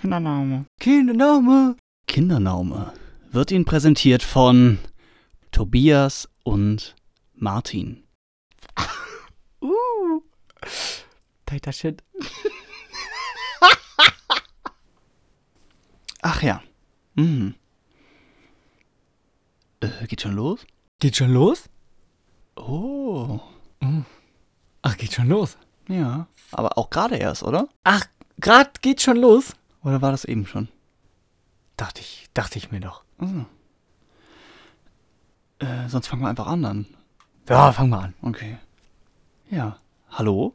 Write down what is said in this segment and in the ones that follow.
Kindername. Kindername. Kindername wird Ihnen präsentiert von Tobias und Martin. Uh. Tighter Shit. Ach ja. Mhm. Äh, geht schon los? Geht schon los? Oh. Ach, geht schon los. Ja. Aber auch gerade erst, oder? Ach, grad geht schon los? Oder war das eben schon? Dachte ich, dachte ich mir doch. Also. Äh, sonst fangen wir einfach an dann. Ja, fang mal an. Okay. Ja. Hallo.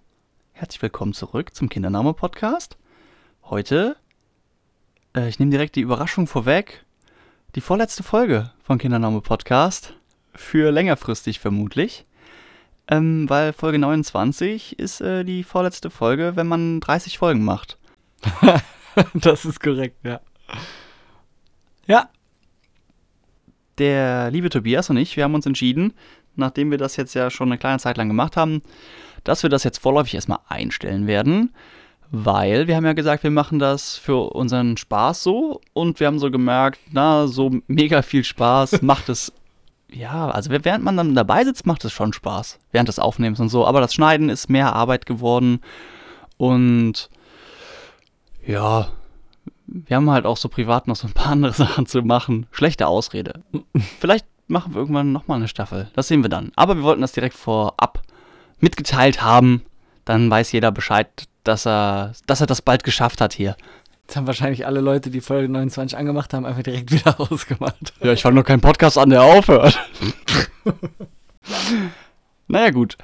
Herzlich willkommen zurück zum Kindername-Podcast. Heute, äh, ich nehme direkt die Überraschung vorweg, die vorletzte Folge von Kindername-Podcast. Für längerfristig vermutlich. Ähm, weil Folge 29 ist äh, die vorletzte Folge, wenn man 30 Folgen macht. das ist korrekt, ja. Ja. Der liebe Tobias und ich, wir haben uns entschieden, nachdem wir das jetzt ja schon eine kleine Zeit lang gemacht haben, dass wir das jetzt vorläufig erstmal einstellen werden, weil wir haben ja gesagt, wir machen das für unseren Spaß so und wir haben so gemerkt, na, so mega viel Spaß macht es. Ja, also während man dann dabei sitzt, macht es schon Spaß, während des Aufnehmens und so, aber das Schneiden ist mehr Arbeit geworden und ja, wir haben halt auch so privat noch so ein paar andere Sachen zu machen. Schlechte Ausrede. Vielleicht machen wir irgendwann nochmal eine Staffel. Das sehen wir dann. Aber wir wollten das direkt vorab mitgeteilt haben. Dann weiß jeder Bescheid, dass er, dass er das bald geschafft hat hier. Jetzt haben wahrscheinlich alle Leute, die Folge 29 angemacht haben, einfach direkt wieder ausgemacht. Ja, ich fange noch keinen Podcast an, der aufhört. naja, gut.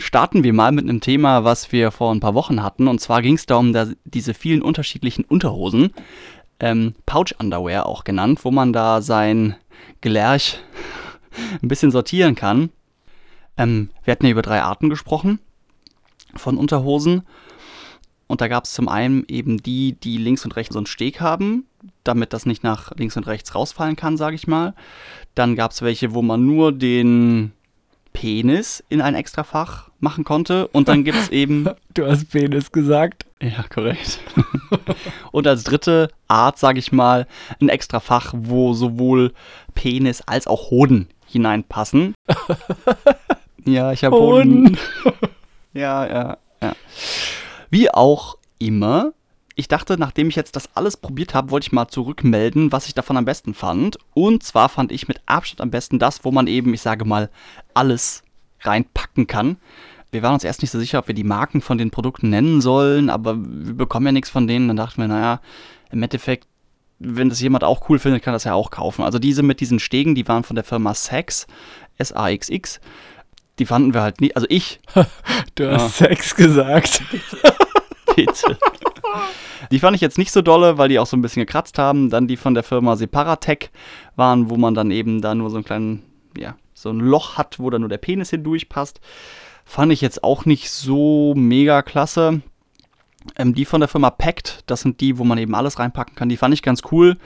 Starten wir mal mit einem Thema, was wir vor ein paar Wochen hatten. Und zwar ging es da diese vielen unterschiedlichen Unterhosen. Ähm, Pouch Underwear auch genannt, wo man da sein Gelerch ein bisschen sortieren kann. Ähm, wir hatten ja über drei Arten gesprochen von Unterhosen. Und da gab es zum einen eben die, die links und rechts so einen Steg haben, damit das nicht nach links und rechts rausfallen kann, sage ich mal. Dann gab es welche, wo man nur den Penis in ein Extrafach machen konnte. Und dann gibt es eben. Du hast Penis gesagt. Ja, korrekt. und als dritte Art, sage ich mal, ein Extrafach, wo sowohl Penis als auch Hoden hineinpassen. ja, ich habe Hoden. ja, ja, ja. Wie auch immer, ich dachte, nachdem ich jetzt das alles probiert habe, wollte ich mal zurückmelden, was ich davon am besten fand. Und zwar fand ich mit Abstand am besten das, wo man eben, ich sage mal, alles reinpacken kann. Wir waren uns erst nicht so sicher, ob wir die Marken von den Produkten nennen sollen, aber wir bekommen ja nichts von denen. Dann dachten wir, naja, im Endeffekt, wenn das jemand auch cool findet, kann das ja auch kaufen. Also diese mit diesen Stegen, die waren von der Firma Sax, S-A-X-X. Die fanden wir halt nie, also ich. Du hast Sex gesagt. Bitte. Die fand ich jetzt nicht so dolle, weil die auch so ein bisschen gekratzt haben. Dann die von der Firma Separatec waren, wo man dann eben da nur so ein kleinen, ja, so ein Loch hat, wo dann nur der Penis hindurchpasst. Fand ich jetzt auch nicht so mega klasse. Ähm, die von der Firma Pact, das sind die, wo man eben alles reinpacken kann. Die fand ich ganz cool.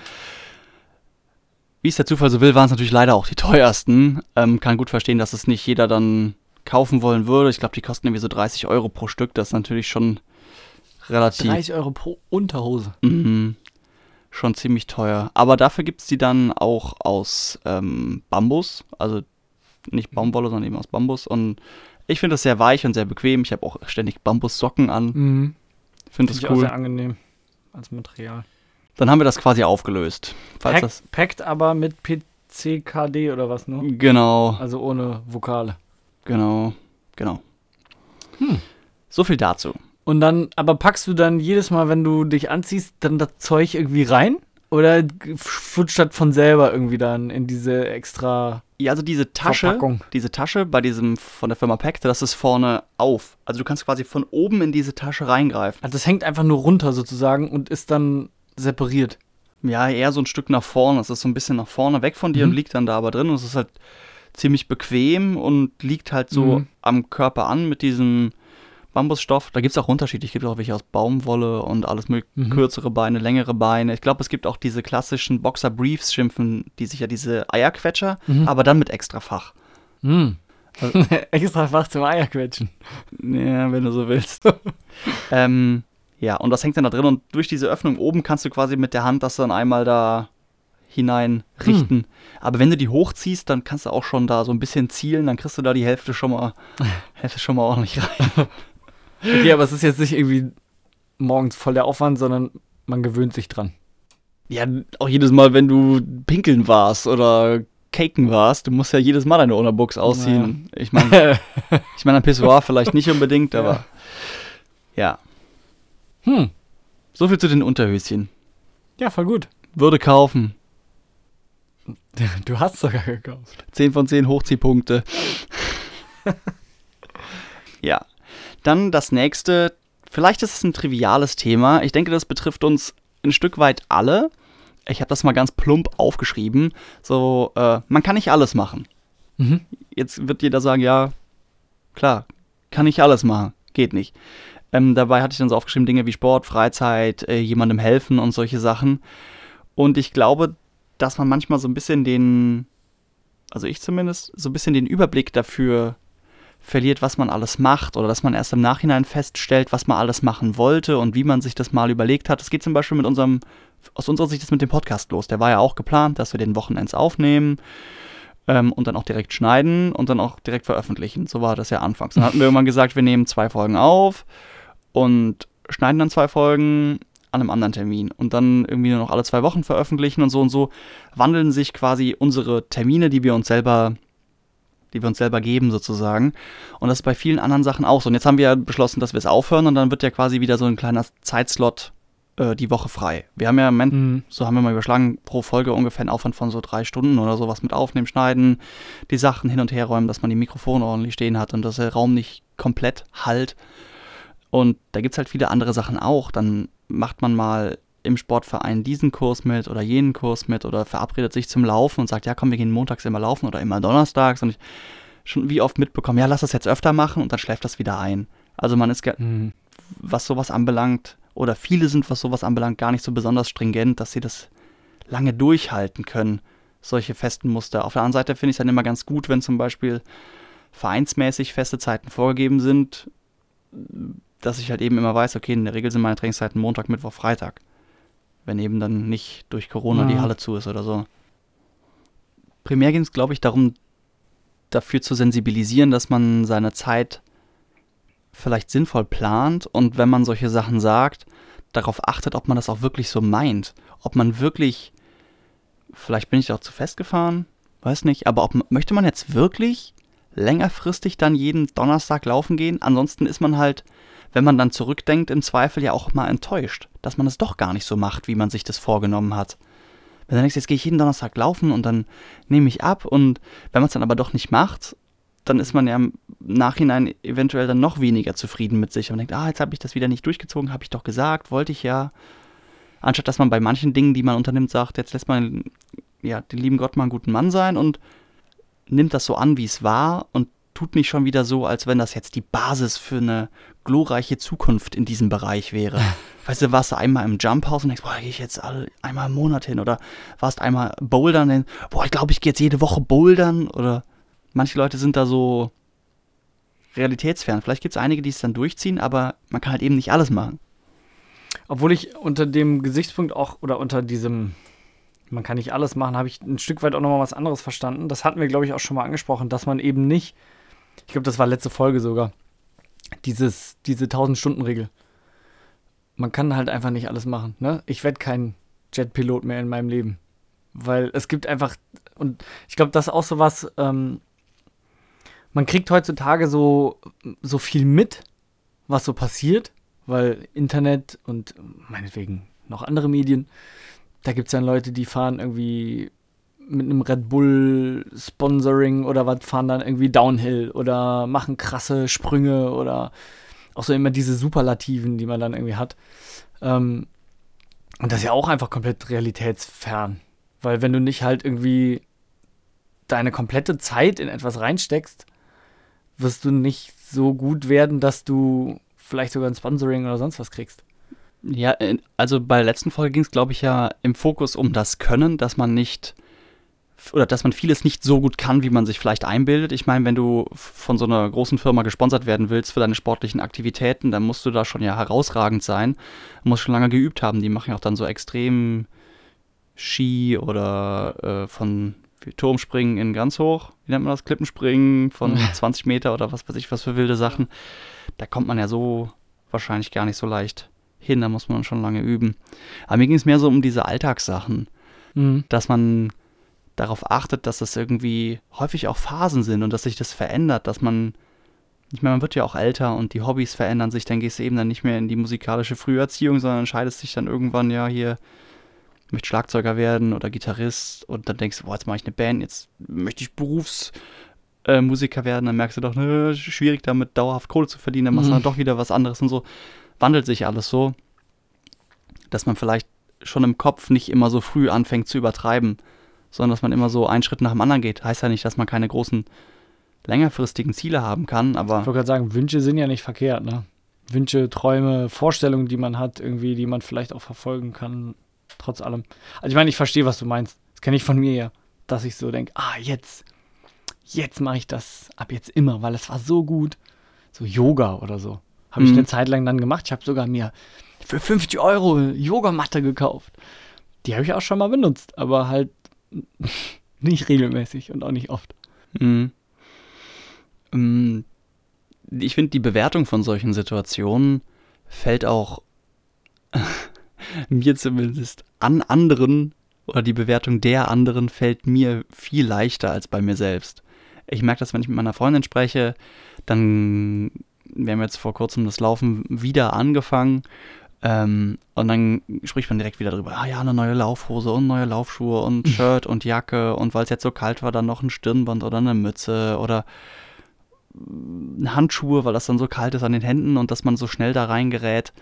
Wie es der Zufall so will, waren es natürlich leider auch die teuersten. Ähm, kann gut verstehen, dass es nicht jeder dann kaufen wollen würde. Ich glaube, die kosten irgendwie so 30 Euro pro Stück. Das ist natürlich schon relativ. 30 Euro pro Unterhose. Mhm. Schon ziemlich teuer. Aber dafür gibt es die dann auch aus ähm, Bambus. Also nicht Baumwolle, sondern eben aus Bambus. Und ich finde das sehr weich und sehr bequem. Ich habe auch ständig Bambussocken an. Mhm. Finde Finde das ich auch cool. sehr angenehm als Material. Dann haben wir das quasi aufgelöst. Falls Pack, das. packt aber mit PCKD oder was, ne? Genau, Also ohne Vokale. genau, genau. Hm. So viel dazu. Und dann, aber packst du dann jedes Mal, wenn du dich anziehst, dann das Zeug irgendwie rein? Oder flutscht das von selber irgendwie dann in diese extra Ja, also diese Tasche, Verpackung? diese Tasche bei diesem von der Firma Pact, das ist vorne auf. Also du kannst quasi von oben in diese Tasche reingreifen. Also das hängt einfach nur runter sozusagen und ist dann separiert. Ja, eher so ein Stück nach vorne. Es ist so ein bisschen nach vorne weg von dir Mhm. und liegt dann da aber drin. Und es ist halt ziemlich bequem und liegt halt so Mhm. am Körper an mit diesem Bambusstoff. Da gibt es auch Unterschiede. Es gibt auch welche aus Baumwolle und alles mögliche. Mhm. Kürzere Beine, längere Beine. Ich glaube, es gibt auch diese klassischen Boxer-Briefs schimpfen, die sich ja diese Eierquetscher, Mhm. aber dann mit Extrafach. Hm. Extra Fach zum Eierquetschen. Ja, wenn du so willst. ähm, Ja, und das hängt dann da drin und durch diese Öffnung oben kannst du quasi mit der Hand das dann einmal da hinein richten. Hm. Aber wenn du die hochziehst, dann kannst du auch schon da so ein bisschen zielen, dann kriegst du da die Hälfte schon mal, Hälfte schon mal ordentlich rein. Okay, aber es ist jetzt nicht irgendwie morgens voll der Aufwand, sondern man gewöhnt sich dran. Ja, auch jedes Mal, wenn du pinkeln warst oder caken warst, du musst ja jedes Mal deine Unterbuchs ausziehen. Naja. Ich meine, ich meine, ein Pissoir vielleicht nicht unbedingt, aber ja. ja. Hm. So viel zu den Unterhöschen. Ja, voll gut. Würde kaufen. Du hast sogar gekauft. 10 von 10 Hochziehpunkte. ja. Dann das nächste. Vielleicht ist es ein triviales Thema. Ich denke, das betrifft uns ein Stück weit alle. Ich habe das mal ganz plump aufgeschrieben. So, äh, man kann nicht alles machen. Mhm. Jetzt wird jeder sagen, ja, klar, kann ich alles machen. Geht nicht. Ähm, dabei hatte ich dann so aufgeschrieben Dinge wie Sport, Freizeit, äh, jemandem helfen und solche Sachen. Und ich glaube, dass man manchmal so ein bisschen den, also ich zumindest, so ein bisschen den Überblick dafür verliert, was man alles macht oder dass man erst im Nachhinein feststellt, was man alles machen wollte und wie man sich das mal überlegt hat. Es geht zum Beispiel mit unserem, aus unserer Sicht ist mit dem Podcast los. Der war ja auch geplant, dass wir den Wochenends aufnehmen ähm, und dann auch direkt schneiden und dann auch direkt veröffentlichen. So war das ja anfangs. Dann hatten wir irgendwann gesagt, wir nehmen zwei Folgen auf und schneiden dann zwei Folgen an einem anderen Termin und dann irgendwie nur noch alle zwei Wochen veröffentlichen und so und so wandeln sich quasi unsere Termine, die wir uns selber die wir uns selber geben sozusagen. Und das ist bei vielen anderen Sachen auch so. Und jetzt haben wir ja beschlossen, dass wir es aufhören und dann wird ja quasi wieder so ein kleiner Zeitslot äh, die Woche frei. Wir haben ja im Moment, mhm. so haben wir mal überschlagen, pro Folge ungefähr einen Aufwand von so drei Stunden oder sowas mit Aufnehmen, Schneiden, die Sachen hin und her räumen, dass man die Mikrofone ordentlich stehen hat und dass der Raum nicht komplett halt. Und da gibt es halt viele andere Sachen auch. Dann macht man mal im Sportverein diesen Kurs mit oder jenen Kurs mit oder verabredet sich zum Laufen und sagt, ja komm, wir gehen montags immer laufen oder immer donnerstags und ich schon wie oft mitbekommen, ja, lass das jetzt öfter machen und dann schläft das wieder ein. Also man ist, mhm. was sowas anbelangt, oder viele sind, was sowas anbelangt, gar nicht so besonders stringent, dass sie das lange durchhalten können, solche festen Muster. Auf der anderen Seite finde ich es dann immer ganz gut, wenn zum Beispiel vereinsmäßig feste Zeiten vorgegeben sind, dass ich halt eben immer weiß, okay, in der Regel sind meine Trainingszeiten Montag, Mittwoch, Freitag. Wenn eben dann nicht durch Corona ja. die Halle zu ist oder so. Primär ging es, glaube ich, darum, dafür zu sensibilisieren, dass man seine Zeit vielleicht sinnvoll plant und wenn man solche Sachen sagt, darauf achtet, ob man das auch wirklich so meint. Ob man wirklich, vielleicht bin ich auch zu festgefahren, weiß nicht, aber ob, möchte man jetzt wirklich längerfristig dann jeden Donnerstag laufen gehen? Ansonsten ist man halt wenn man dann zurückdenkt, im Zweifel ja auch mal enttäuscht, dass man es doch gar nicht so macht, wie man sich das vorgenommen hat. Wenn du denkst, jetzt gehe ich jeden Donnerstag laufen und dann nehme ich ab und wenn man es dann aber doch nicht macht, dann ist man ja im Nachhinein eventuell dann noch weniger zufrieden mit sich und denkt, ah, jetzt habe ich das wieder nicht durchgezogen, habe ich doch gesagt, wollte ich ja. Anstatt dass man bei manchen Dingen, die man unternimmt, sagt, jetzt lässt man ja den lieben Gott mal einen guten Mann sein und nimmt das so an, wie es war und tut nicht schon wieder so, als wenn das jetzt die Basis für eine glorreiche Zukunft in diesem Bereich wäre. weißt du, warst du einmal im Jump House und denkst, boah, gehe ich jetzt alle, einmal im Monat hin oder warst einmal bouldern, denkst, boah, ich glaube, ich gehe jetzt jede Woche bouldern oder manche Leute sind da so realitätsfern. Vielleicht gibt es einige, die es dann durchziehen, aber man kann halt eben nicht alles machen. Obwohl ich unter dem Gesichtspunkt auch oder unter diesem man kann nicht alles machen, habe ich ein Stück weit auch nochmal was anderes verstanden. Das hatten wir, glaube ich, auch schon mal angesprochen, dass man eben nicht ich glaube, das war letzte Folge sogar. Dieses, diese 1000-Stunden-Regel. Man kann halt einfach nicht alles machen. Ne? Ich werde kein Jetpilot mehr in meinem Leben. Weil es gibt einfach, und ich glaube, das ist auch so was, ähm, man kriegt heutzutage so, so viel mit, was so passiert, weil Internet und meinetwegen noch andere Medien, da gibt es dann Leute, die fahren irgendwie mit einem Red Bull Sponsoring oder was fahren dann irgendwie Downhill oder machen krasse Sprünge oder auch so immer diese Superlativen, die man dann irgendwie hat. Ähm, und das ist ja auch einfach komplett realitätsfern. Weil wenn du nicht halt irgendwie deine komplette Zeit in etwas reinsteckst, wirst du nicht so gut werden, dass du vielleicht sogar ein Sponsoring oder sonst was kriegst. Ja, äh, also bei der letzten Folge ging es, glaube ich, ja im Fokus um das Können, dass man nicht oder dass man vieles nicht so gut kann, wie man sich vielleicht einbildet. Ich meine, wenn du von so einer großen Firma gesponsert werden willst für deine sportlichen Aktivitäten, dann musst du da schon ja herausragend sein. Du musst schon lange geübt haben. Die machen ja auch dann so extrem Ski oder äh, von Turmspringen in ganz hoch, wie nennt man das? Klippenspringen von 20 Meter oder was weiß ich, was für wilde Sachen. Da kommt man ja so wahrscheinlich gar nicht so leicht hin, da muss man schon lange üben. Aber mir ging es mehr so um diese Alltagssachen, mhm. dass man darauf achtet, dass das irgendwie häufig auch Phasen sind und dass sich das verändert, dass man, ich meine, man wird ja auch älter und die Hobbys verändern sich, dann gehst du eben dann nicht mehr in die musikalische Früherziehung, sondern entscheidest dich dann irgendwann ja hier, möchte Schlagzeuger werden oder Gitarrist und dann denkst du, boah, jetzt mache ich eine Band, jetzt möchte ich Berufsmusiker äh, werden, dann merkst du doch, ne, schwierig damit dauerhaft Kohle zu verdienen, dann machst du mhm. dann doch wieder was anderes und so. Wandelt sich alles so, dass man vielleicht schon im Kopf nicht immer so früh anfängt zu übertreiben, sondern dass man immer so einen Schritt nach dem anderen geht. Heißt ja nicht, dass man keine großen längerfristigen Ziele haben kann, aber. Ich wollte gerade sagen, Wünsche sind ja nicht verkehrt, ne? Wünsche, Träume, Vorstellungen, die man hat, irgendwie, die man vielleicht auch verfolgen kann, trotz allem. Also ich meine, ich verstehe, was du meinst. Das kenne ich von mir ja, dass ich so denke, ah, jetzt, jetzt mache ich das ab jetzt immer, weil es war so gut. So Yoga oder so. Habe mhm. ich eine Zeit lang dann gemacht. Ich habe sogar mir für 50 Euro Yogamatte gekauft. Die habe ich auch schon mal benutzt, aber halt nicht regelmäßig und auch nicht oft. Mhm. Ähm, ich finde, die Bewertung von solchen Situationen fällt auch mir zumindest an anderen oder die Bewertung der anderen fällt mir viel leichter als bei mir selbst. Ich merke das, wenn ich mit meiner Freundin spreche, dann, wir haben jetzt vor kurzem das Laufen wieder angefangen ähm, und dann spricht man direkt wieder drüber, ah ja, eine neue Laufhose und neue Laufschuhe und Shirt und Jacke. Und weil es jetzt so kalt war, dann noch ein Stirnband oder eine Mütze oder Handschuhe, weil das dann so kalt ist an den Händen und dass man so schnell da reingerät,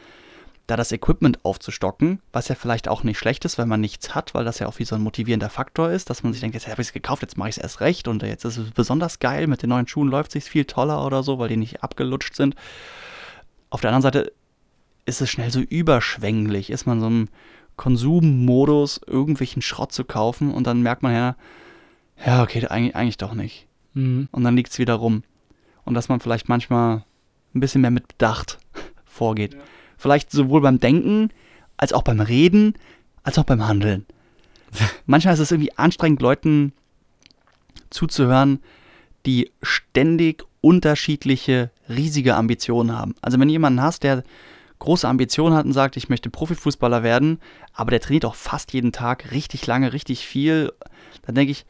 da das Equipment aufzustocken, was ja vielleicht auch nicht schlecht ist, wenn man nichts hat, weil das ja auch wie so ein motivierender Faktor ist, dass man sich denkt, jetzt habe ich es gekauft, jetzt mache ich es erst recht und jetzt ist es besonders geil, mit den neuen Schuhen läuft es sich viel toller oder so, weil die nicht abgelutscht sind. Auf der anderen Seite ist es schnell so überschwänglich, ist man so im Konsummodus, irgendwelchen Schrott zu kaufen und dann merkt man ja, ja, okay, eigentlich, eigentlich doch nicht. Mhm. Und dann liegt es wieder rum. Und dass man vielleicht manchmal ein bisschen mehr mit Bedacht vorgeht. Ja. Vielleicht sowohl beim Denken, als auch beim Reden, als auch beim Handeln. manchmal ist es irgendwie anstrengend, Leuten zuzuhören, die ständig unterschiedliche, riesige Ambitionen haben. Also wenn jemanden hast, der große Ambitionen hat und sagt, ich möchte Profifußballer werden, aber der trainiert auch fast jeden Tag richtig lange, richtig viel, dann denke ich,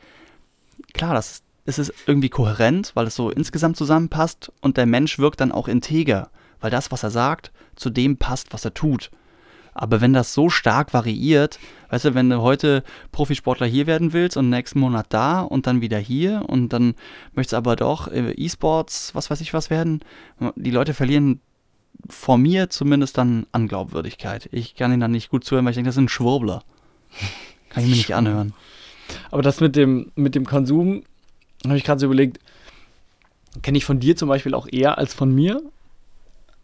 klar, das, das ist irgendwie kohärent, weil es so insgesamt zusammenpasst und der Mensch wirkt dann auch integer, weil das, was er sagt, zu dem passt, was er tut. Aber wenn das so stark variiert, weißt du, wenn du heute Profisportler hier werden willst und nächsten Monat da und dann wieder hier und dann möchtest aber doch äh, E-Sports, was weiß ich was werden, die Leute verlieren vor mir zumindest dann Anglaubwürdigkeit. Ich kann ihn dann nicht gut zuhören, weil ich denke, das ist ein Schwurbler. Kann ich mir nicht anhören. Aber das mit dem, mit dem Konsum, habe ich gerade so überlegt, kenne ich von dir zum Beispiel auch eher als von mir.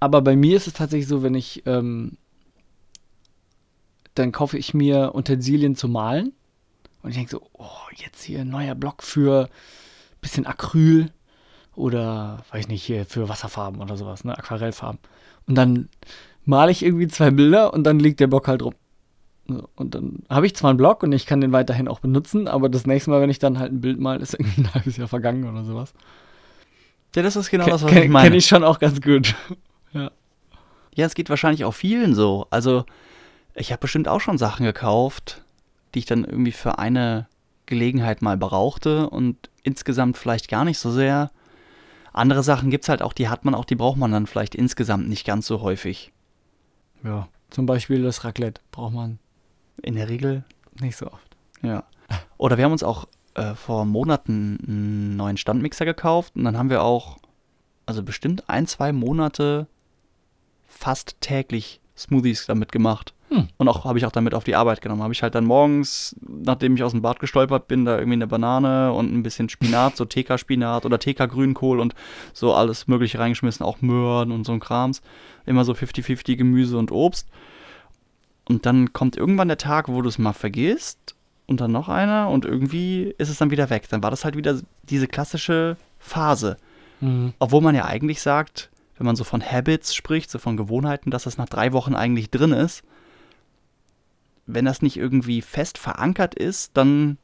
Aber bei mir ist es tatsächlich so, wenn ich, ähm, dann kaufe ich mir Utensilien zu malen. Und ich denke so, oh, jetzt hier ein neuer Block für bisschen Acryl oder, weiß nicht, hier für Wasserfarben oder sowas, ne, Aquarellfarben. Und dann male ich irgendwie zwei Bilder und dann liegt der Block halt rum. Und dann habe ich zwar einen Block und ich kann den weiterhin auch benutzen, aber das nächste Mal, wenn ich dann halt ein Bild male, ist irgendwie ein halbes Jahr vergangen oder sowas. Ja, das ist genau das, was ich meine. Kenne ich schon auch ganz gut. ja. Ja, es geht wahrscheinlich auch vielen so. Also, ich habe bestimmt auch schon Sachen gekauft, die ich dann irgendwie für eine Gelegenheit mal brauchte und insgesamt vielleicht gar nicht so sehr. Andere Sachen gibt es halt auch, die hat man auch, die braucht man dann vielleicht insgesamt nicht ganz so häufig. Ja, zum Beispiel das Raclette braucht man in der Regel nicht so oft. Ja. Oder wir haben uns auch äh, vor Monaten einen neuen Standmixer gekauft und dann haben wir auch, also bestimmt ein, zwei Monate fast täglich Smoothies damit gemacht. Hm. Und auch habe ich auch damit auf die Arbeit genommen. Habe ich halt dann morgens, nachdem ich aus dem Bad gestolpert bin, da irgendwie eine Banane und ein bisschen Spinat, so TK-Spinat oder TK-Grünkohl und so alles Mögliche reingeschmissen, auch Möhren und so ein Krams. Immer so 50-50 Gemüse und Obst. Und dann kommt irgendwann der Tag, wo du es mal vergisst und dann noch einer und irgendwie ist es dann wieder weg. Dann war das halt wieder diese klassische Phase. Mhm. Obwohl man ja eigentlich sagt, wenn man so von Habits spricht, so von Gewohnheiten, dass das nach drei Wochen eigentlich drin ist. Wenn das nicht irgendwie fest verankert ist, dann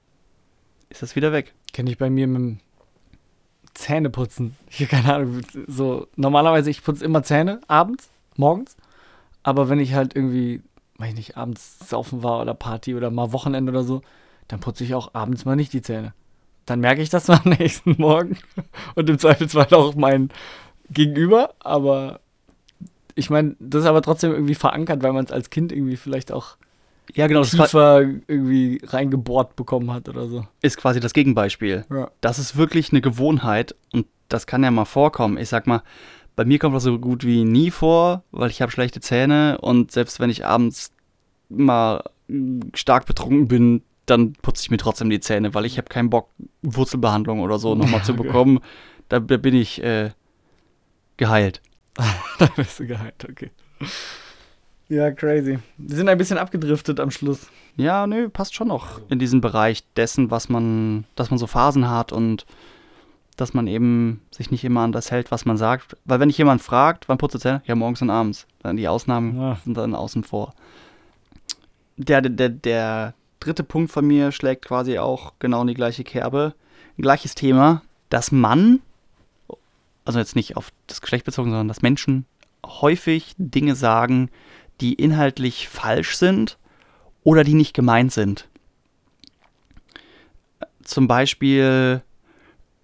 ist das wieder weg. Kenne ich bei mir mit dem Zähneputzen. Ich habe keine Ahnung. So, normalerweise, ich putze immer Zähne, abends, morgens. Aber wenn ich halt irgendwie, weiß ich nicht, abends saufen war oder Party oder mal Wochenende oder so, dann putze ich auch abends mal nicht die Zähne. Dann merke ich das am nächsten Morgen. Und im Zweifelsfall auch mein Gegenüber. Aber ich meine, das ist aber trotzdem irgendwie verankert, weil man es als Kind irgendwie vielleicht auch Ja, genau, tiefer irgendwie reingebohrt bekommen hat oder so. ist quasi das Gegenbeispiel. Ja. Das ist wirklich eine Gewohnheit und das kann ja mal vorkommen. Ich sag mal, bei mir kommt das so gut wie nie vor, weil ich habe schlechte Zähne und selbst wenn ich abends mal stark betrunken bin, dann putze ich mir trotzdem die Zähne, weil ich habe keinen Bock, Wurzelbehandlung oder so nochmal zu Okay. bekommen. Da, da bin ich äh, geheilt. Da bist du geheilt, okay. Ja, crazy. Wir sind ein bisschen abgedriftet am Schluss. Ja, nö, passt schon noch in diesen Bereich dessen, was man, dass man so Phasen hat und dass man eben sich nicht immer an das hält, was man sagt. Weil wenn dich jemand fragt, wann putzt du Zähne? Ja, morgens und abends. Dann die Ausnahmen Ja. sind dann außen vor. Der, der, der, der dritte Punkt von mir schlägt quasi auch genau in die gleiche Kerbe. Gleiches Thema, dass man, also jetzt nicht auf das Geschlecht bezogen, sondern dass Menschen häufig Dinge sagen, die inhaltlich falsch sind oder die nicht gemeint sind. Zum Beispiel,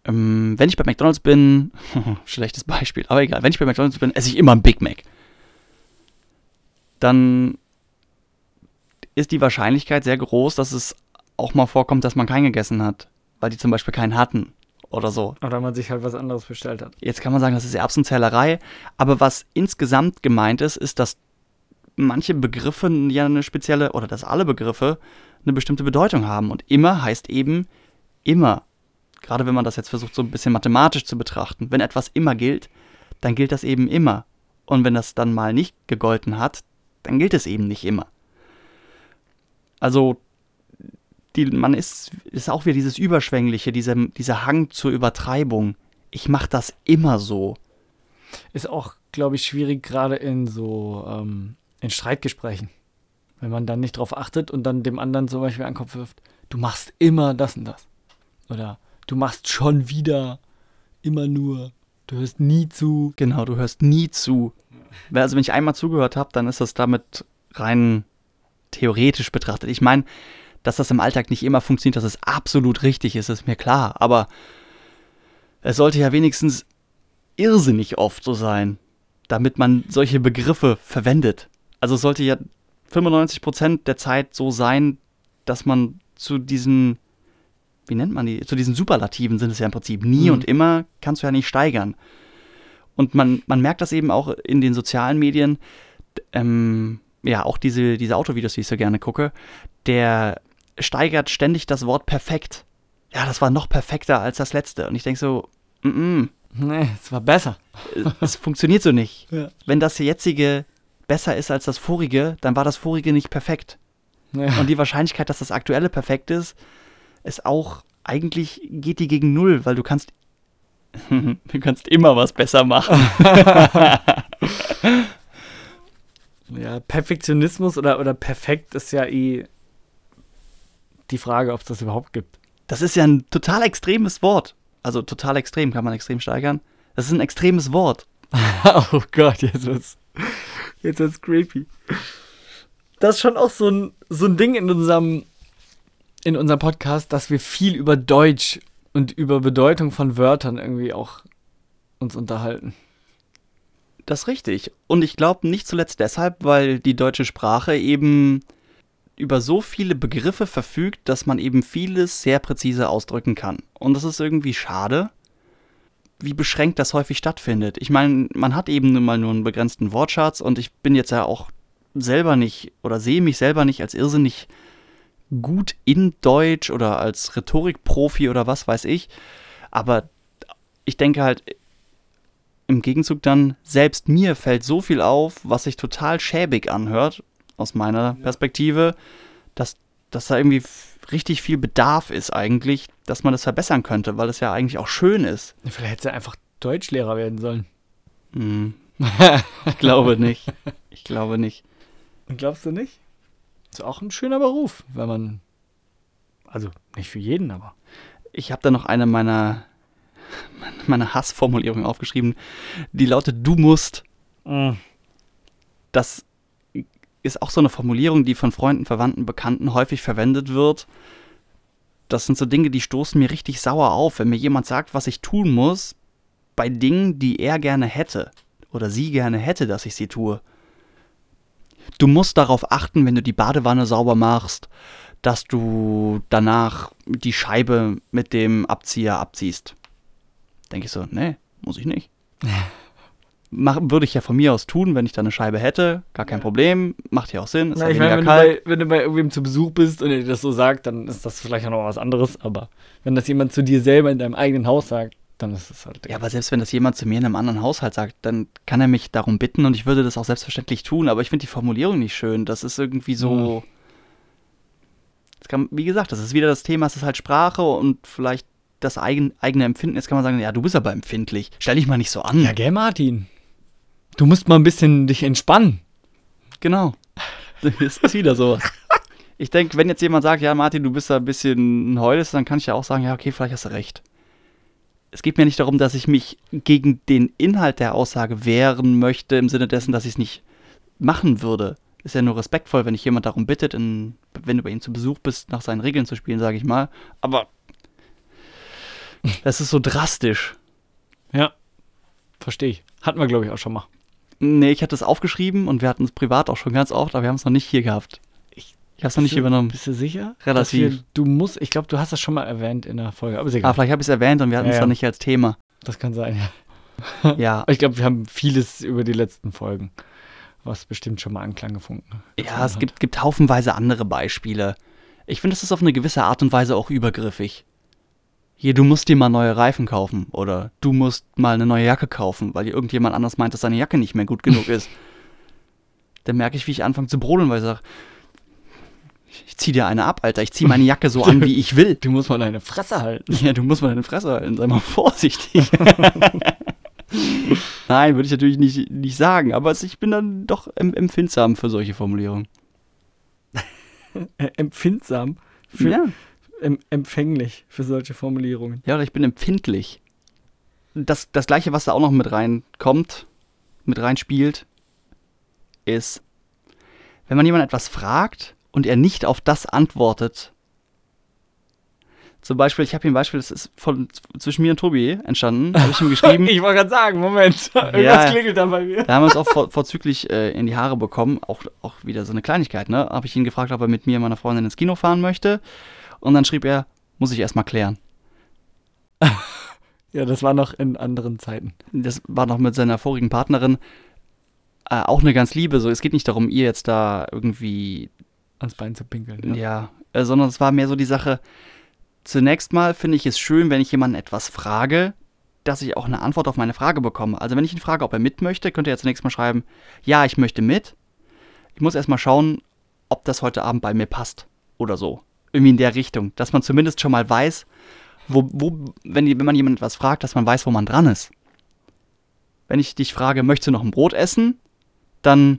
ähm, wenn ich bei McDonalds bin, schlechtes Beispiel, aber egal, wenn ich bei McDonalds bin, esse ich immer ein Big Mac. Dann ist die Wahrscheinlichkeit sehr groß, dass es auch mal vorkommt, dass man keinen gegessen hat, weil die zum Beispiel keinen hatten oder so. Oder man sich halt was anderes bestellt hat. Jetzt kann man sagen, das ist Erbsenzählerei, aber was insgesamt gemeint ist, ist, dass manche Begriffe ja eine spezielle, oder dass alle Begriffe eine bestimmte Bedeutung haben. Und immer heißt eben immer. Gerade wenn man das jetzt versucht, so ein bisschen mathematisch zu betrachten. Wenn etwas immer gilt, dann gilt das eben immer. Und wenn das dann mal nicht gegolten hat, dann gilt es eben nicht immer. Also, die, man ist, ist auch wieder dieses Überschwängliche, dieser, dieser Hang zur Übertreibung. Ich mache das immer so. Ist auch, glaube ich, schwierig, gerade in so ähm, in Streitgesprächen. Wenn man dann nicht drauf achtet und dann dem anderen zum Beispiel an den Kopf wirft, du machst immer das und das. Oder du machst schon wieder immer nur. Du hörst nie zu. Genau, du hörst nie zu. Also wenn ich einmal zugehört habe, dann ist das damit rein theoretisch betrachtet. Ich meine, dass das im Alltag nicht immer funktioniert, dass es absolut richtig ist, ist mir klar. Aber es sollte ja wenigstens irrsinnig oft so sein, damit man solche Begriffe verwendet. Also es sollte ja 95% der Zeit so sein, dass man zu diesen, wie nennt man die, zu diesen Superlativen sind es ja im Prinzip. Nie Mhm. und immer kannst du ja nicht steigern. Und man, man merkt das eben auch in den sozialen Medien, ähm, ja, auch diese, diese Autovideos, die ich so gerne gucke, der steigert ständig das Wort perfekt. Ja, das war noch perfekter als das letzte. Und ich denke so, mm -mm, Nee, es war besser. es funktioniert so nicht. Ja. Wenn das jetzige besser ist als das vorige, dann war das vorige nicht perfekt. Ja. Und die Wahrscheinlichkeit, dass das aktuelle perfekt ist, ist auch, eigentlich geht die gegen null, weil du kannst, du kannst immer was besser machen. ja, Perfektionismus oder, oder perfekt ist ja eh die Frage, ob es das überhaupt gibt. Das ist ja ein total extremes Wort. Also total extrem, kann man extrem steigern. Das ist ein extremes Wort. oh Gott, jetzt wird's, jetzt wird's creepy. Das ist schon auch so ein, so ein Ding in unserem, in unserem Podcast, dass wir viel über Deutsch und über Bedeutung von Wörtern irgendwie auch uns unterhalten. Das ist richtig. Und ich glaube nicht zuletzt deshalb, weil die deutsche Sprache eben über so viele Begriffe verfügt, dass man eben vieles sehr präzise ausdrücken kann. Und das ist irgendwie schade, wie beschränkt das häufig stattfindet. Ich meine, man hat eben nun mal nur einen begrenzten Wortschatz und ich bin jetzt ja auch selber nicht oder sehe mich selber nicht als irrsinnig gut in Deutsch oder als Rhetorikprofi oder was weiß ich. Aber ich denke halt, im Gegenzug dann, selbst mir fällt so viel auf, was sich total schäbig anhört, aus meiner Perspektive, dass dass da irgendwie richtig viel Bedarf ist eigentlich, dass man das verbessern könnte, weil das ja eigentlich auch schön ist. Vielleicht hätte sie einfach Deutschlehrer werden sollen. Hm. Ich glaube nicht. Ich glaube nicht. Und glaubst du nicht? Ist auch ein schöner Beruf, wenn man. Also nicht für jeden, aber. Ich habe da noch eine meiner, meiner Hassformulierungen aufgeschrieben, die lautet, du musst. Das ist auch so eine Formulierung, die von Freunden, Verwandten, Bekannten häufig verwendet wird. Das sind so Dinge, die stoßen mir richtig sauer auf, wenn mir jemand sagt, was ich tun muss, bei Dingen, die er gerne hätte oder sie gerne hätte, dass ich sie tue. Du musst darauf achten, wenn du die Badewanne sauber machst, dass du danach die Scheibe mit dem Abzieher abziehst. Denke ich so, nee, muss ich nicht. Mach, würde ich ja von mir aus tun, wenn ich da eine Scheibe hätte. Gar kein Ja. Problem. Macht ja auch Sinn. Ist Na, ja ich meine, wenn, du kalt. bei- wenn du bei irgendwem zu Besuch bist und er dir das so sagt, dann ist das vielleicht auch noch was anderes. Aber wenn das jemand zu dir selber in deinem eigenen Haus sagt, dann ist es halt. Ja, aber selbst wenn das jemand zu mir in einem anderen Haushalt sagt, dann kann er mich darum bitten und ich würde das auch selbstverständlich tun. Aber ich finde die Formulierung nicht schön. Das ist irgendwie so. Das kann, wie gesagt, das ist wieder das Thema, es ist halt Sprache und vielleicht das eigen, eigene Empfinden. Jetzt kann man sagen, ja, du bist aber empfindlich. Stell dich mal nicht so an. ja, gell, Martin? Du musst mal ein bisschen dich entspannen. Genau. Das ist wieder sowas. Ich denke, wenn jetzt jemand sagt, ja, Martin, du bist da ein bisschen ein Heules, dann kann ich ja auch sagen, ja, okay, vielleicht hast du recht. Es geht mir nicht darum, dass ich mich gegen den Inhalt der Aussage wehren möchte, im Sinne dessen, dass ich es nicht machen würde. Ist ja nur respektvoll, wenn dich jemand darum bittet, in, wenn du bei ihm zu Besuch bist, nach seinen Regeln zu spielen, sage ich mal. Aber das ist so drastisch. Ja. Verstehe ich. Hatten wir, glaube ich, auch schon mal. Nee, ich hatte es aufgeschrieben und wir hatten es privat auch schon ganz oft, aber wir haben es noch nicht hier gehabt. Ich- Ich habe es noch nicht du- übernommen. Bist du sicher? Relativ. Wir, du musst, ich glaube, du hast das schon mal erwähnt in der Folge, aber ist Ah, egal. vielleicht habe ich es erwähnt und wir hatten Ja, es ja. dann nicht als Thema. Das kann sein, ja. Ja, ich glaube, wir haben vieles über die letzten Folgen, was bestimmt schon mal Anklang gefunden ja es gibt, gibt haufenweise andere Beispiele. Ich finde, es ist auf eine gewisse Art und Weise auch übergriffig. Hier, du musst dir mal neue Reifen kaufen oder du musst mal eine neue Jacke kaufen, weil dir irgendjemand anders meint, dass seine Jacke nicht mehr gut genug ist. Dann merke ich, wie ich anfange zu brodeln, weil ich sage, ich zieh dir eine ab, Alter. Ich zieh meine Jacke so an, wie ich will. Du musst mal deine Fresse halten. Ja, du musst mal deine Fresse halten, sei mal vorsichtig. Nein, würde ich natürlich nicht, nicht sagen, aber ich bin dann doch em empfindsam für solche Formulierungen. Empfindsam, für, ja. Em empfänglich für solche Formulierungen. ja, oder ich bin empfindlich. Das, das gleiche, was da auch noch mit reinkommt, mit reinspielt, ist, wenn man jemanden etwas fragt und er nicht auf das antwortet. Zum Beispiel, ich habe hier ein Beispiel, das ist von zwischen mir und Tobi entstanden, habe ich ihm geschrieben. Ich wollte gerade sagen, Moment, irgendwas Ja. klingelt da bei mir. Da haben wir uns auch vor, vorzüglich äh, in die Haare bekommen. Auch, auch wieder so eine Kleinigkeit, ne? Habe ich ihn gefragt, ob er mit mir und meiner Freundin ins Kino fahren möchte. Und dann schrieb er, muss ich erstmal klären. Ja, das war noch in anderen Zeiten. Das war noch mit seiner vorigen Partnerin äh, auch eine ganz liebe. So, es geht nicht darum, ihr jetzt da irgendwie, Ans Bein zu pinkeln. ja, äh, sondern es war mehr so die Sache. Zunächst mal finde ich es schön, wenn ich jemanden etwas frage, dass ich auch eine Antwort auf meine Frage bekomme. Also wenn ich ihn frage, ob er mit möchte, könnte er zunächst mal schreiben, ja, ich möchte mit. Ich muss erstmal schauen, ob das heute Abend bei mir passt oder so. Irgendwie in der Richtung, dass man zumindest schon mal weiß, wo, wo wenn, wenn man jemanden etwas fragt, dass man weiß, wo man dran ist. Wenn ich dich frage, möchtest du noch ein Brot essen? Dann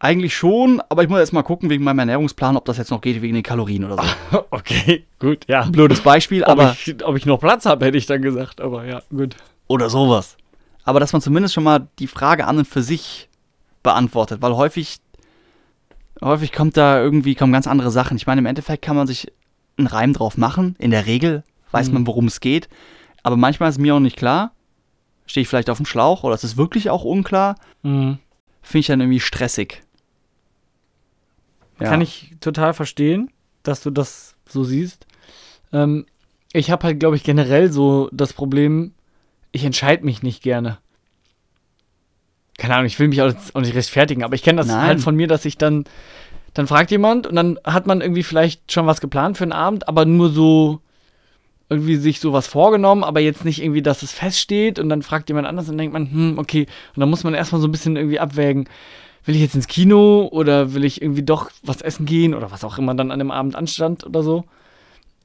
eigentlich schon, aber ich muss erst mal gucken wegen meinem Ernährungsplan, ob das jetzt noch geht wegen den Kalorien oder so. Okay, gut, ja. Blödes Beispiel, Ob, aber ich, ob ich noch Platz habe, hätte ich dann gesagt, aber ja, gut. oder sowas. Aber dass man zumindest schon mal die Frage an und für sich beantwortet, weil häufig, häufig kommt da irgendwie kommen ganz andere Sachen. Ich meine, im Endeffekt kann man sich einen Reim drauf machen. In der Regel weiß Mhm. man, worum es geht. Aber manchmal ist mir auch nicht klar. Stehe ich vielleicht auf dem Schlauch oder es ist wirklich auch unklar. Mhm. Finde ich dann irgendwie stressig. Ja. Kann ich total verstehen, dass du das so siehst. Ähm, ich habe halt, glaube ich, generell so das Problem, ich entscheide mich nicht gerne. Keine Ahnung, ich will mich auch, auch nicht rechtfertigen, aber ich kenne das Nein. halt von mir, dass ich dann, dann fragt jemand und dann hat man irgendwie vielleicht schon was geplant für den Abend, aber nur so irgendwie sich sowas vorgenommen, aber jetzt nicht irgendwie, dass es feststeht und dann fragt jemand anders und denkt man, hm, okay, und dann muss man erstmal so ein bisschen irgendwie abwägen, will ich jetzt ins Kino oder will ich irgendwie doch was essen gehen oder was auch immer dann an dem Abend anstand oder so.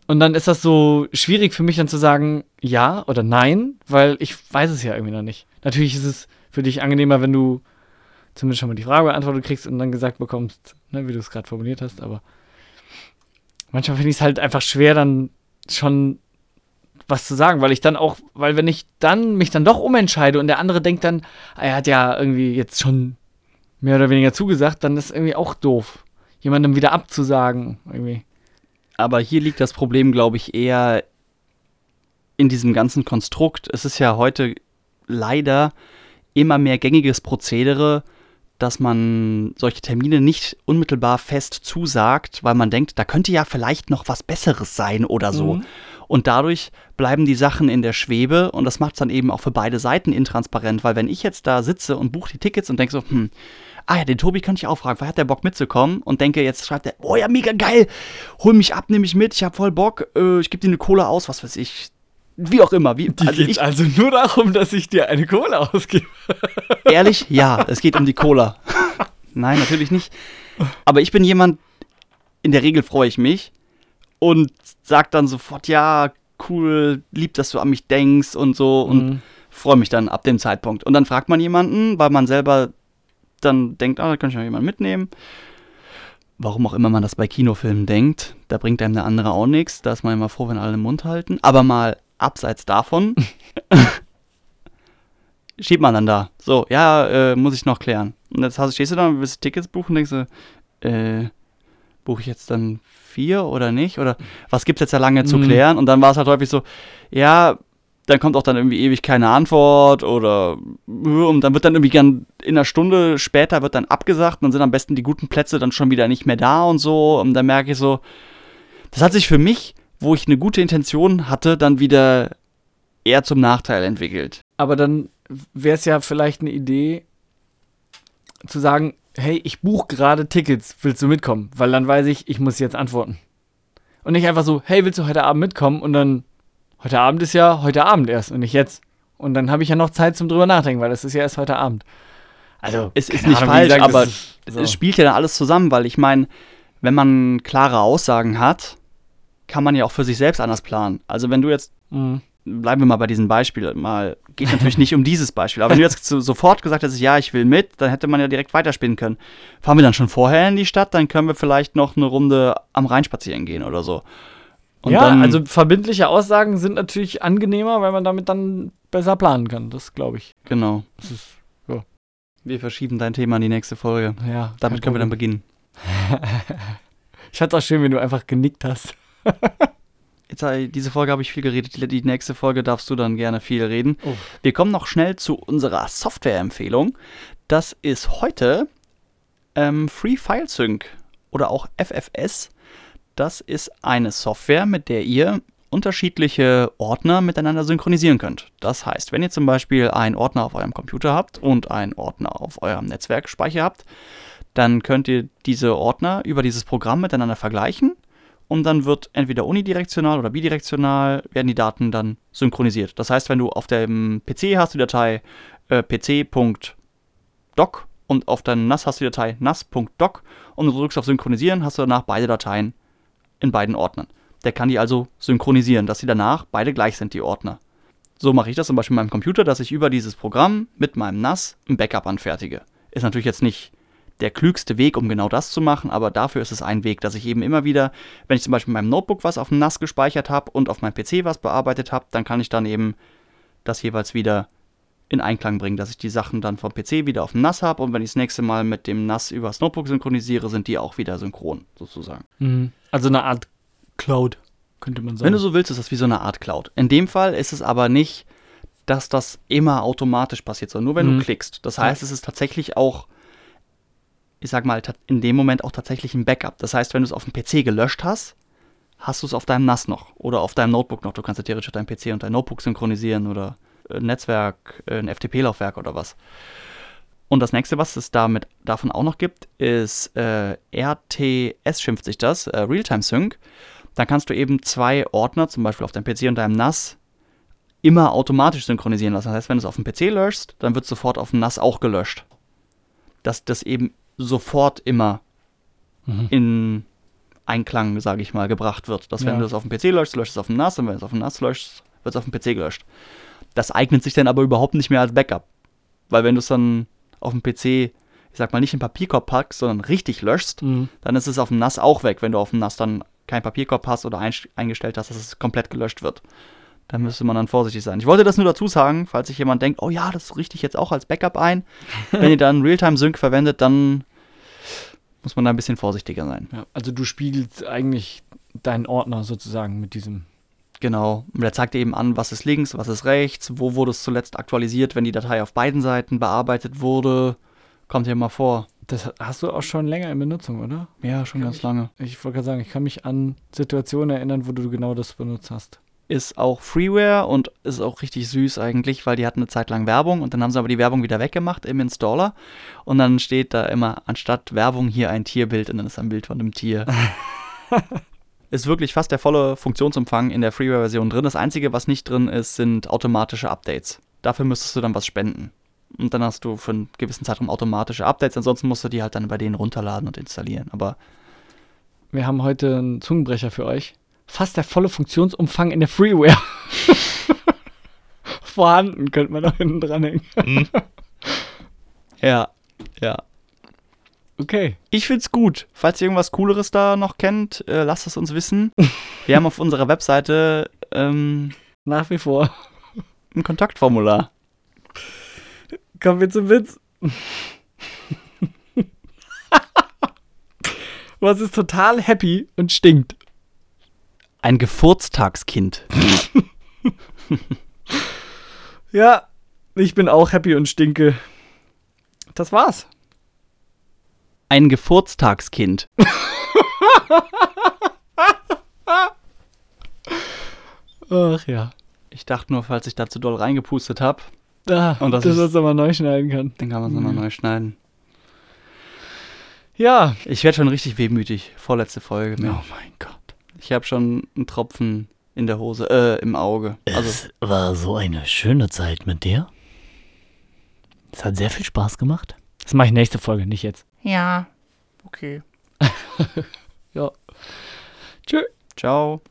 Und dann ist das so schwierig für mich dann zu sagen ja oder nein, weil ich weiß es ja irgendwie noch nicht. Natürlich ist es für dich angenehmer, wenn du zumindest schon mal die Frage beantwortet kriegst und dann gesagt bekommst, ne, wie du es gerade formuliert hast, aber manchmal finde ich es halt einfach schwer, dann schon was zu sagen, weil ich dann auch, weil wenn ich dann mich dann doch umentscheide und der andere denkt dann, ah, er hat ja irgendwie jetzt schon mehr oder weniger zugesagt, dann ist irgendwie auch doof, jemandem wieder abzusagen irgendwie. Aber hier liegt das Problem, glaube ich, eher in diesem ganzen Konstrukt. Es ist ja heute leider immer mehr gängiges Prozedere, dass man solche Termine nicht unmittelbar fest zusagt, weil man denkt, da könnte ja vielleicht noch was Besseres sein oder so. Mhm. Und dadurch bleiben die Sachen in der Schwebe und das macht es dann eben auch für beide Seiten intransparent, weil wenn ich jetzt da sitze und buche die Tickets und denke so, hm, ah ja, den Tobi könnte ich auch fragen, weil hat der Bock mitzukommen und denke, jetzt schreibt er, oh ja, mega geil, hol mich ab, nehme ich mit, ich habe voll Bock, äh, ich gebe dir eine Cola aus, was weiß ich, wie auch immer. Wie, die also geht also nur darum, dass ich dir eine Cola ausgebe. Ehrlich? Ja, es geht um die Cola. Nein, natürlich nicht. Aber ich bin jemand, in der Regel freue ich mich und sag dann sofort, ja, cool, lieb, dass du an mich denkst und so und mhm. freue mich dann ab dem Zeitpunkt. Und dann fragt man jemanden, weil man selber dann denkt, ah, da kann ich noch jemanden mitnehmen. Warum auch immer man das bei Kinofilmen denkt, da bringt einem der andere auch nichts. Da ist man immer froh, wenn alle den Mund halten. Aber mal abseits davon schiebt man dann da. So, ja, äh, muss ich noch klären. Und jetzt hast, stehst du da, willst du Tickets buchen, denkst du, äh, buche ich jetzt dann vier oder nicht? Oder was gibt es jetzt ja lange zu mhm. klären? Und dann war es halt häufig so, ja, dann kommt auch dann irgendwie ewig keine Antwort oder und dann wird dann irgendwie gern in einer Stunde später wird dann abgesagt und dann sind am besten die guten Plätze dann schon wieder nicht mehr da und so. Und dann merke ich so, das hat sich für mich wo ich eine gute Intention hatte, dann wieder eher zum Nachteil entwickelt. Aber dann wäre es ja vielleicht eine Idee, zu sagen, hey, ich buche gerade Tickets, willst du mitkommen? Weil dann weiß ich, ich muss jetzt antworten. Und nicht einfach so, hey, willst du heute Abend mitkommen? Und dann, heute Abend ist ja heute Abend erst und nicht jetzt. Und dann habe ich ja noch Zeit zum drüber nachdenken, weil es ist ja erst heute Abend. Also, es ist nicht Ahnung, falsch, gesagt, aber es so. spielt ja dann alles zusammen, weil ich meine, wenn man klare Aussagen hat, kann man ja auch für sich selbst anders planen. Also wenn du jetzt, mhm. bleiben wir mal bei diesem Beispiel, mal, geht natürlich nicht um dieses Beispiel, aber wenn du jetzt so, sofort gesagt hättest, ja, ich will mit, dann hätte man ja direkt weiterspielen können. Fahren wir dann schon vorher in die Stadt, dann können wir vielleicht noch eine Runde am Rhein spazieren gehen oder so. Und ja, dann, also verbindliche Aussagen sind natürlich angenehmer, weil man damit dann besser planen kann, das glaube ich. Genau. Das ist, ja. Wir verschieben dein Thema in die nächste Folge. Ja. Damit können wir dann beginnen. ich fand es auch schön, wenn du einfach genickt hast. Jetzt, diese Folge habe ich viel geredet. Die nächste Folge darfst du dann gerne viel reden. Oh. Wir kommen noch schnell zu unserer Software-Empfehlung. Das ist heute ähm, Free File Sync oder auch FFS. Das ist eine Software, mit der ihr unterschiedliche Ordner miteinander synchronisieren könnt. Das heißt, wenn ihr zum Beispiel einen Ordner auf eurem Computer habt und einen Ordner auf eurem Netzwerkspeicher habt, dann könnt ihr diese Ordner über dieses Programm miteinander vergleichen und dann wird entweder unidirektional oder bidirektional werden die Daten dann synchronisiert. Das heißt, wenn du auf dem PC hast die Datei äh, pc.doc und auf deinem NAS hast du die Datei nas.doc und du drückst auf Synchronisieren, hast du danach beide Dateien in beiden Ordnern. Der kann die also synchronisieren, dass sie danach beide gleich sind, die Ordner. So mache ich das zum Beispiel mit meinem Computer, dass ich über dieses Programm mit meinem NAS ein Backup anfertige. Ist natürlich jetzt nicht der klügste Weg, um genau das zu machen, aber dafür ist es ein Weg, dass ich eben immer wieder, wenn ich zum Beispiel in meinem Notebook was auf dem NAS gespeichert habe und auf meinem PC was bearbeitet habe, dann kann ich dann eben das jeweils wieder in Einklang bringen, dass ich die Sachen dann vom PC wieder auf dem NAS habe und wenn ich das nächste Mal mit dem NAS übers Notebook synchronisiere, sind die auch wieder synchron, sozusagen. Mhm. Also eine Art Cloud, könnte man sagen. Wenn du so willst, ist das wie so eine Art Cloud. In dem Fall ist es aber nicht, dass das immer automatisch passiert, sondern nur wenn mhm. du klickst. Das heißt, es ist tatsächlich auch ich sag mal, in dem Moment auch tatsächlich ein Backup. Das heißt, wenn du es auf dem PC gelöscht hast, hast du es auf deinem NAS noch oder auf deinem Notebook noch. Du kannst ja theoretisch dein PC und dein Notebook synchronisieren oder ein Netzwerk, ein FTP-Laufwerk oder was. Und das nächste, was es damit davon auch noch gibt, ist äh, RTS, schimpft sich das, äh, Realtime Sync. Dann kannst du eben zwei Ordner, zum Beispiel auf deinem PC und deinem NAS, immer automatisch synchronisieren lassen. Das heißt, wenn du es auf dem PC löschst, dann wird es sofort auf dem NAS auch gelöscht. dass das eben sofort immer Mhm. in Einklang, sage ich mal, gebracht wird. Dass wenn Ja. du das auf dem PC löschst, löscht es auf dem NAS und wenn du es auf dem NAS löschst, wird es auf dem PC gelöscht. Das eignet sich dann aber überhaupt nicht mehr als Backup. Weil wenn du es dann auf dem PC, ich sag mal, nicht in Papierkorb packst, sondern richtig löschst, Mhm. dann ist es auf dem NAS auch weg, wenn du auf dem NAS dann keinen Papierkorb hast oder eingestellt hast, dass es komplett gelöscht wird. Da müsste man dann vorsichtig sein. Ich wollte das nur dazu sagen, falls sich jemand denkt, oh ja, das richte ich jetzt auch als Backup ein. wenn ihr dann Realtime-Sync verwendet, dann muss man da ein bisschen vorsichtiger sein. Ja, also du spiegelst eigentlich deinen Ordner sozusagen mit diesem. Genau. Und der zeigt dir eben an, was ist links, was ist rechts, wo wurde es zuletzt aktualisiert, wenn die Datei auf beiden Seiten bearbeitet wurde. Kommt hier mal vor. Das hast du auch schon länger in Benutzung, oder? Ja, schon Kann ganz ich- lange. Ich wollte gerade sagen, ich kann mich an Situationen erinnern, wo du genau das benutzt hast. Ist auch Freeware und ist auch richtig süß eigentlich, weil die hatten eine Zeit lang Werbung und dann haben sie aber die Werbung wieder weggemacht im Installer und dann steht da immer anstatt Werbung hier ein Tierbild und dann ist ein Bild von einem Tier. ist wirklich fast der volle Funktionsumfang in der Freeware-Version drin. Das Einzige, was nicht drin ist, sind automatische Updates. Dafür müsstest du dann was spenden. Und dann hast du für einen gewissen Zeitraum automatische Updates. Ansonsten musst du die halt dann bei denen runterladen und installieren. Aber Wir haben heute einen Zungenbrecher für euch. Fast der volle Funktionsumfang in der Freeware. Vorhanden, könnte man da hinten dranhängen. ja, ja. Okay. Ich find's gut. Falls ihr irgendwas Cooleres da noch kennt, äh, lasst es uns wissen. Wir haben auf unserer Webseite ähm, Nach wie vor. ein Kontaktformular. Kommen wir zum Witz. Was ist total happy und stinkt? Ein Gefurztagskind. Ja, ich bin auch happy und stinke. Das war's. Ein Gefurztagskind. Ach ja. Ich dachte nur, falls ich da zu doll reingepustet habe, Ah, Und das dass man es aber neu schneiden kann. dann kann man es nochmal neu schneiden. Ja. Ich werde schon richtig wehmütig. Vorletzte Folge. Oh Mensch. mein Gott. Ich habe schon einen Tropfen in der Hose, äh, im Auge. Also, Es war so eine schöne Zeit mit dir. Es hat sehr viel Spaß gemacht. Das mache ich nächste Folge, nicht jetzt. ja, okay. Ja. Tschö. Ciao.